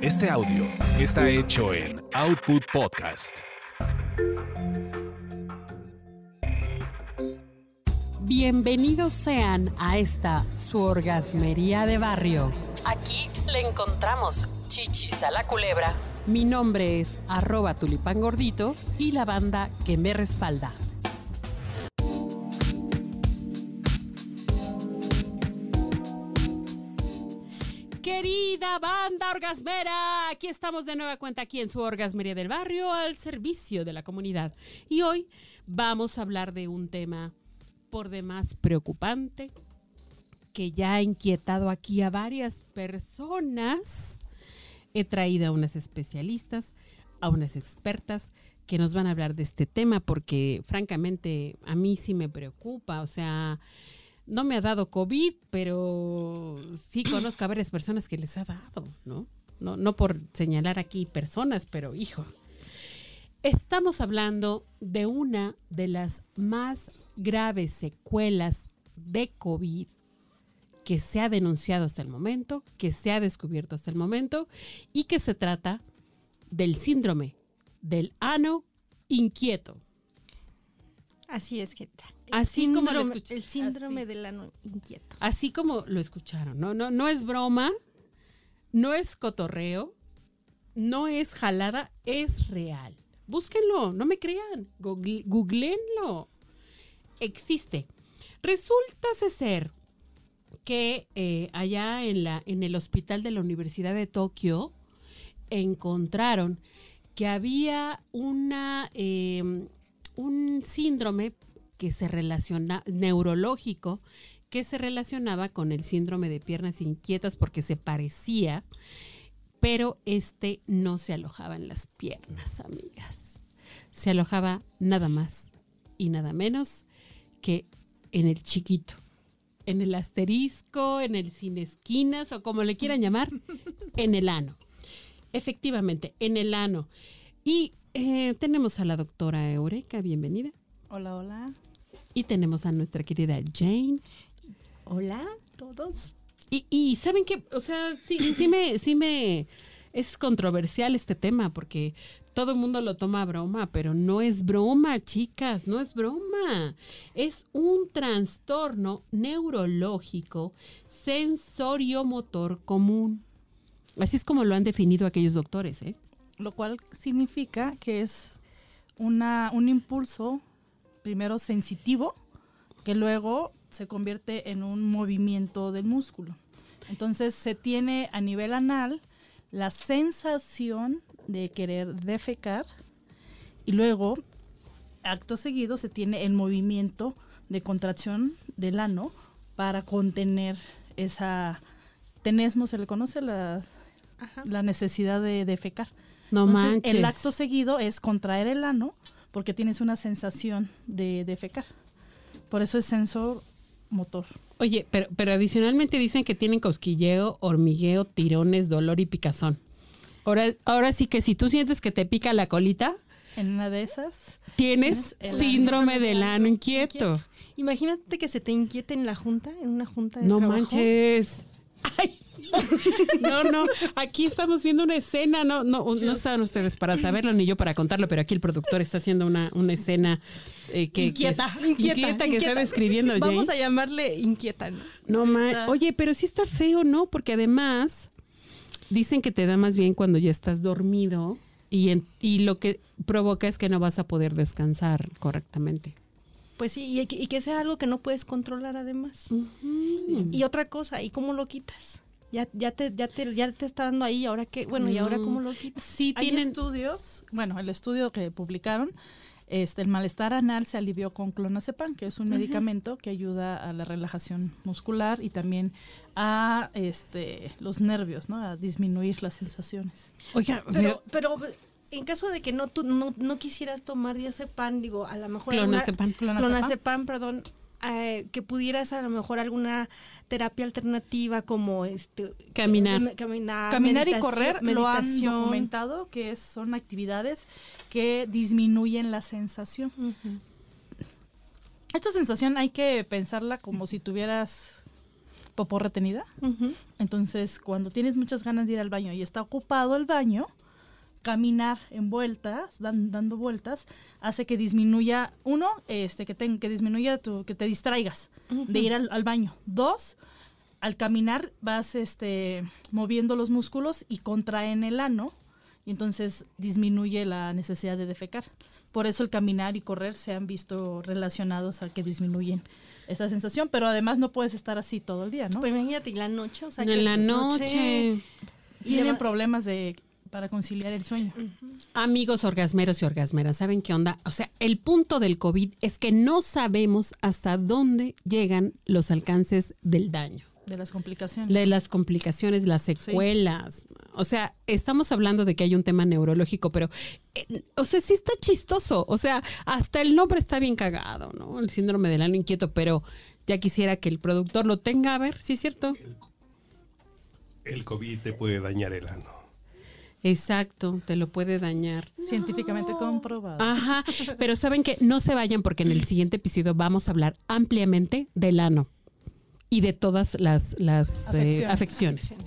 Este audio está hecho en Output Podcast. Bienvenidos sean a esta su orgasmería de barrio. Aquí le encontramos chichis a la culebra. Mi nombre es arroba tulipán gordito y la banda que me respalda. Querida banda orgasmera, aquí estamos de nueva cuenta aquí en su orgasmería del barrio al servicio de la comunidad. Y hoy vamos a hablar de un tema por demás preocupante que ya ha inquietado aquí a varias personas. He traído a unas especialistas, a unas expertas que nos van a hablar de este tema porque francamente a mí sí me preocupa, o sea, no me ha dado COVID, pero sí conozco a varias personas que les ha dado, ¿no? No, no por señalar aquí personas, pero hijo. Estamos hablando de una de las más graves secuelas de COVID que se ha denunciado hasta el momento, que se ha descubierto hasta el momento y que se trata del síndrome del ano inquieto. Así es, que Así como lo. El síndrome Así. del ano inquieto. Así como lo escucharon, no, no, no es broma, no es cotorreo, no es jalada, es real. Búsquenlo, no me crean, google- googleenlo. Existe. Resulta ser que eh, allá en, la, en el hospital de la Universidad de Tokio encontraron que había una, eh, un síndrome que se relaciona, neurológico, que se relacionaba con el síndrome de piernas inquietas porque se parecía, pero este no se alojaba en las piernas, amigas. Se alojaba nada más y nada menos que en el chiquito, en el asterisco, en el sin esquinas o como le quieran llamar, en el ano. Efectivamente, en el ano. Y eh, tenemos a la doctora Eureka, bienvenida. Hola, hola. Y tenemos a nuestra querida Jane. Hola, todos. Y, y saben que, o sea, sí, sí me, sí me es controversial este tema porque todo el mundo lo toma a broma, pero no es broma, chicas, no es broma. Es un trastorno neurológico sensoriomotor común. Así es como lo han definido aquellos doctores, ¿eh? Lo cual significa que es una, un impulso primero sensitivo que luego se convierte en un movimiento del músculo. Entonces se tiene a nivel anal la sensación de querer defecar y luego acto seguido se tiene el movimiento de contracción del ano para contener esa tenesmo, se le conoce la, Ajá. la necesidad de defecar. No Entonces, manches. el acto seguido es contraer el ano porque tienes una sensación de defecar. Por eso es sensor motor. Oye, pero, pero adicionalmente dicen que tienen cosquilleo, hormigueo, tirones, dolor y picazón. Ahora, ahora sí que si tú sientes que te pica la colita, En una de esas, tienes síndrome del ano inquieto. Imagínate que se te inquiete en la junta, en una junta de No trabajo. manches. Ay, no, no, aquí estamos viendo una escena, no, no, no están ustedes para saberlo ni yo para contarlo, pero aquí el productor está haciendo una, una escena eh, que, Inquieta, que, inquieta, que está describiendo Jane. Vamos a llamarle inquieta, ¿no? No ma-. Oye, pero sí está feo, ¿no? Porque además dicen que te da más bien cuando ya estás dormido y, en- y lo que provoca es que no vas a poder descansar correctamente. Pues sí, y que, y que sea algo que no puedes controlar además. Y otra cosa, ¿y cómo lo quitas? Ya, ya te, ya te, ya te está dando ahí, ahora qué, bueno, ¿y ahora No. cómo lo quitas? Sí, hay tienen. estudios, bueno, el estudio que publicaron, este, el malestar anal se alivió con clonazepam, que es un medicamento que ayuda a la relajación muscular y también a este, los nervios, ¿no? A disminuir las sensaciones. Oiga, Pero, pero en caso de que no, tú, no, no quisieras tomar diazepam, digo, a lo mejor... alguna-. Clonazepam. Clonazepam, perdón, eh, que pudieras a lo mejor alguna terapia alternativa como este... Caminar. eh, Caminar, Caminar y meditación- correr lo han meditación. documentado que es- son actividades que disminuyen la sensación. Esta sensación hay que pensarla como si tuvieras popó retenida. Entonces, cuando tienes muchas ganas de ir al baño y está ocupado el baño, caminar en vueltas, dan- dando vueltas, hace que disminuya, uno, este, que, ten- que disminuya tu, que te distraigas de ir al, al baño. Dos, al caminar vas este, moviendo los músculos y contraen el ano, y entonces disminuye la necesidad de defecar. Por eso el caminar y correr se han visto relacionados a que disminuyen esta sensación, pero además no puedes estar así todo el día, ¿no? Pues imagínate, y la noche, o sea, que en la noche. y Tienen problemas de para conciliar el sueño. Amigos orgasmeros y orgasmeras, ¿saben qué onda? O sea, el punto del COVID es que no sabemos hasta dónde llegan los alcances del daño, de las complicaciones. de las complicaciones, las secuelas. O sea, estamos hablando de que hay un tema neurológico, pero, eh, o sea, sí está chistoso. O sea, hasta el nombre está bien cagado, ¿no? El síndrome del ano inquieto, pero ya quisiera que el productor lo tenga. A ver, ¿sí es cierto? El COVID te puede dañar el ano. Exacto, te lo puede dañar. Científicamente comprobado. Ajá, pero saben que no se vayan porque en el siguiente episodio vamos a hablar ampliamente del ano y de todas las, las eh, Afecciones. afecciones.